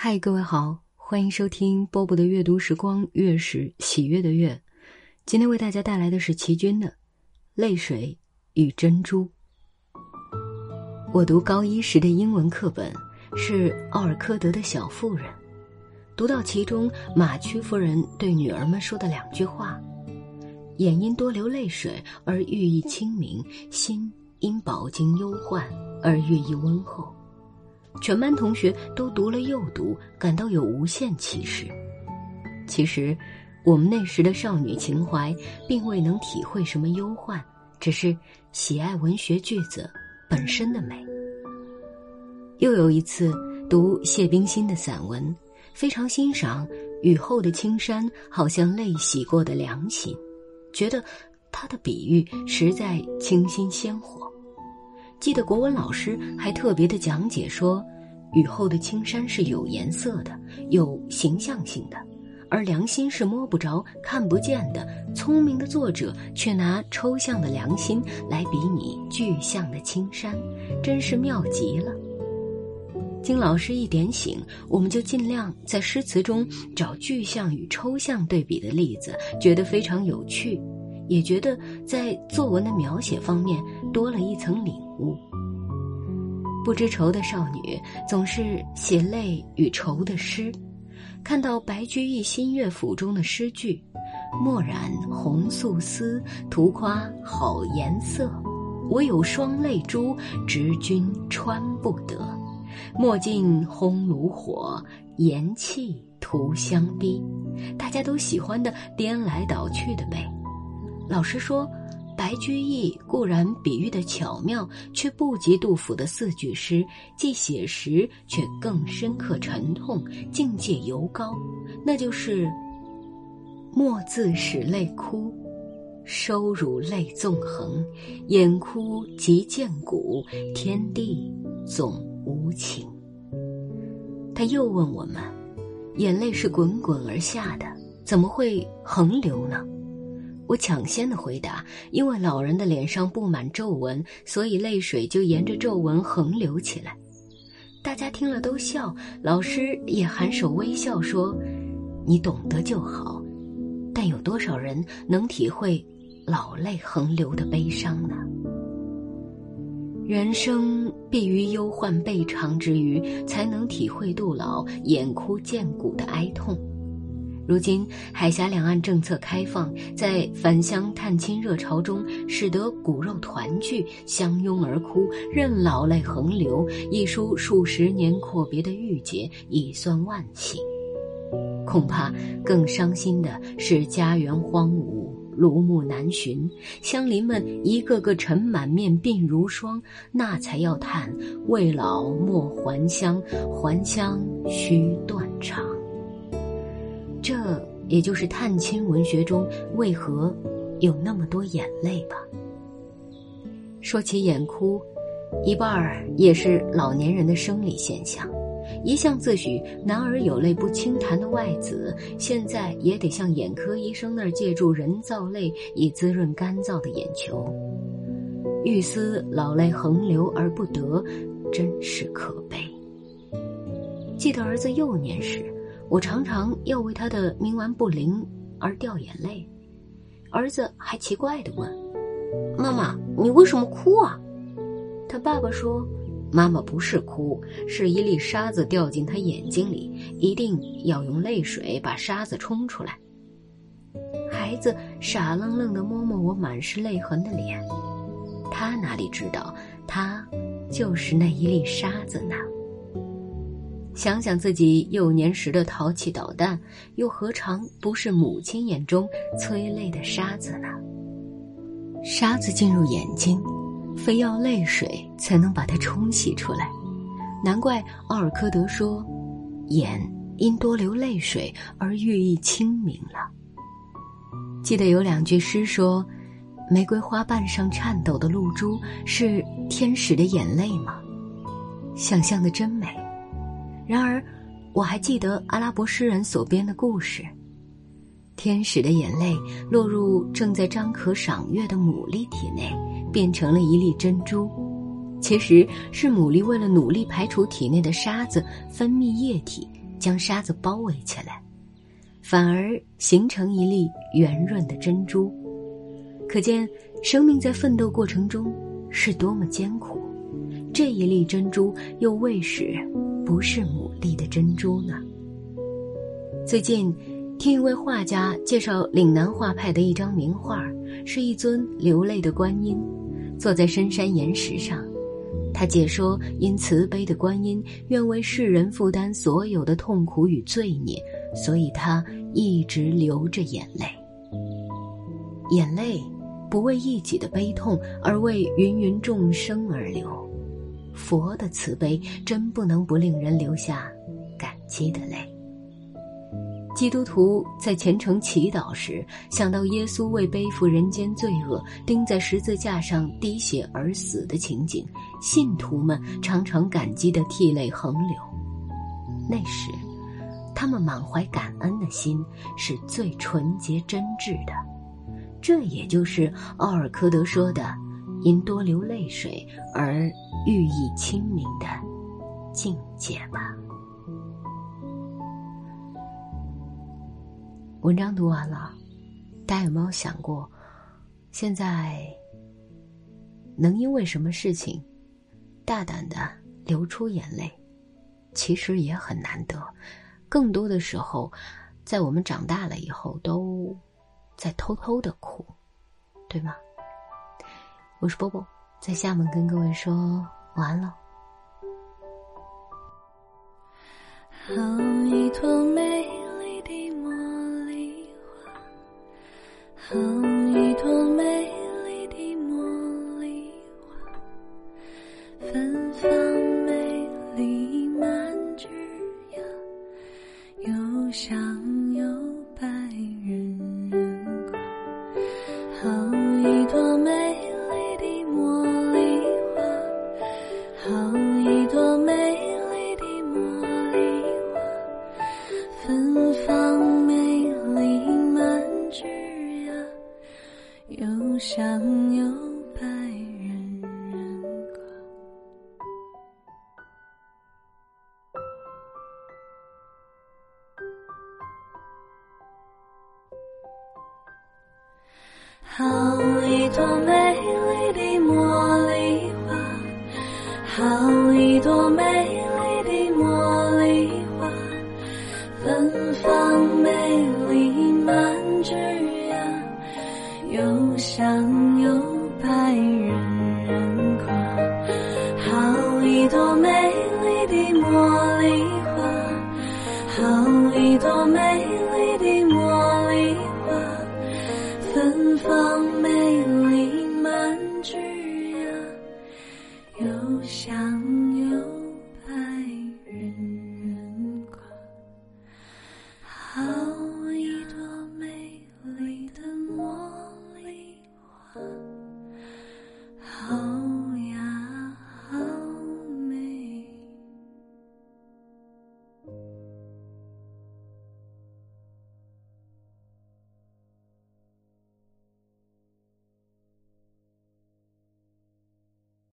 嗨，各位好，欢迎收听波波的阅读时光，月是喜悦的月。今天为大家带来的是齐军的《泪水与珍珠》。我读高一时的英文课本是奥尔科德的《小妇人》，读到其中马屈夫人对女儿们说的两句话：“眼因多流泪水而寓意清明，心因饱经忧患而寓意温厚。”全班同学都读了又读，感到有无限启示。其实，我们那时的少女情怀，并未能体会什么忧患，只是喜爱文学句子本身的美。又有一次读谢冰心的散文，非常欣赏雨后的青山，好像泪洗过的良心，觉得他的比喻实在清新鲜活。记得国文老师还特别的讲解说，雨后的青山是有颜色的，有形象性的，而良心是摸不着、看不见的。聪明的作者却拿抽象的良心来比拟具象的青山，真是妙极了。经老师一点醒，我们就尽量在诗词中找具象与抽象对比的例子，觉得非常有趣。也觉得在作文的描写方面多了一层领悟。不知愁的少女总是写泪与愁的诗，看到白居易《新乐府》中的诗句：“墨染红素丝，图夸好颜色。我有双泪珠，直君穿不得。墨尽烘炉火，颜气徒相逼。”大家都喜欢的颠来倒去的背。老师说，白居易固然比喻的巧妙，却不及杜甫的四句诗，既写实却更深刻沉痛，境界尤高。那就是“莫自使泪枯，收如泪纵横，眼哭即见骨，天地总无情。”他又问我们：“眼泪是滚滚而下的，怎么会横流呢？”我抢先的回答：“因为老人的脸上布满皱纹，所以泪水就沿着皱纹横流起来。”大家听了都笑，老师也含首微笑说：“你懂得就好。”但有多少人能体会老泪横流的悲伤呢？人生必于忧患备尝之余，才能体会杜老眼哭见骨的哀痛。如今海峡两岸政策开放，在返乡探亲热潮中，使得骨肉团聚，相拥而哭，任老泪横流，一书数十年阔别的郁结，已算万幸。恐怕更伤心的是家园荒芜，庐木难寻，乡邻们一个个尘满面，鬓如霜，那才要叹未老莫还乡，还乡须断肠。这也就是探亲文学中为何有那么多眼泪吧。说起眼哭，一半儿也是老年人的生理现象。一向自诩“男儿有泪不轻弹”的外子，现在也得向眼科医生那儿借助人造泪以滋润干燥的眼球。欲思老泪横流而不得，真是可悲。记得儿子幼年时。我常常要为他的冥顽不灵而掉眼泪，儿子还奇怪的问：“妈妈，你为什么哭啊？”他爸爸说：“妈妈不是哭，是一粒沙子掉进他眼睛里，一定要用泪水把沙子冲出来。”孩子傻愣愣的摸摸我满是泪痕的脸，他哪里知道，他就是那一粒沙子呢？想想自己幼年时的淘气捣蛋，又何尝不是母亲眼中催泪的沙子呢？沙子进入眼睛，非要泪水才能把它冲洗出来。难怪奥尔科德说：“眼因多流泪水而寓意清明了。”记得有两句诗说：“玫瑰花瓣上颤抖的露珠是天使的眼泪吗？”想象的真美。然而，我还记得阿拉伯诗人所编的故事：天使的眼泪落入正在张口赏月的牡蛎体内，变成了一粒珍珠。其实是牡蛎为了努力排除体内的沙子，分泌液体，将沙子包围起来，反而形成一粒圆润的珍珠。可见，生命在奋斗过程中是多么艰苦。这一粒珍珠又为使不是牡蛎的珍珠呢？最近，听一位画家介绍岭南画派的一张名画，是一尊流泪的观音，坐在深山岩石上。他解说，因慈悲的观音愿为世人负担所有的痛苦与罪孽，所以他一直流着眼泪。眼泪。不为一己的悲痛，而为芸芸众生而流。佛的慈悲真不能不令人流下感激的泪。基督徒在虔诚祈祷时，想到耶稣为背负人间罪恶，钉在十字架上滴血而死的情景，信徒们常常感激的涕泪横流。那时，他们满怀感恩的心是最纯洁真挚的。这也就是奥尔科德说的“因多流泪水而寓意清明”的境界吧。文章读完了，大家有没有想过，现在能因为什么事情大胆的流出眼泪，其实也很难得。更多的时候，在我们长大了以后都。在偷偷的哭，对吗？我是波波，在厦门跟各位说晚安了。好一朵美上有白人人口，好一朵美丽的茉莉花，好。上有白人人夸。好一朵美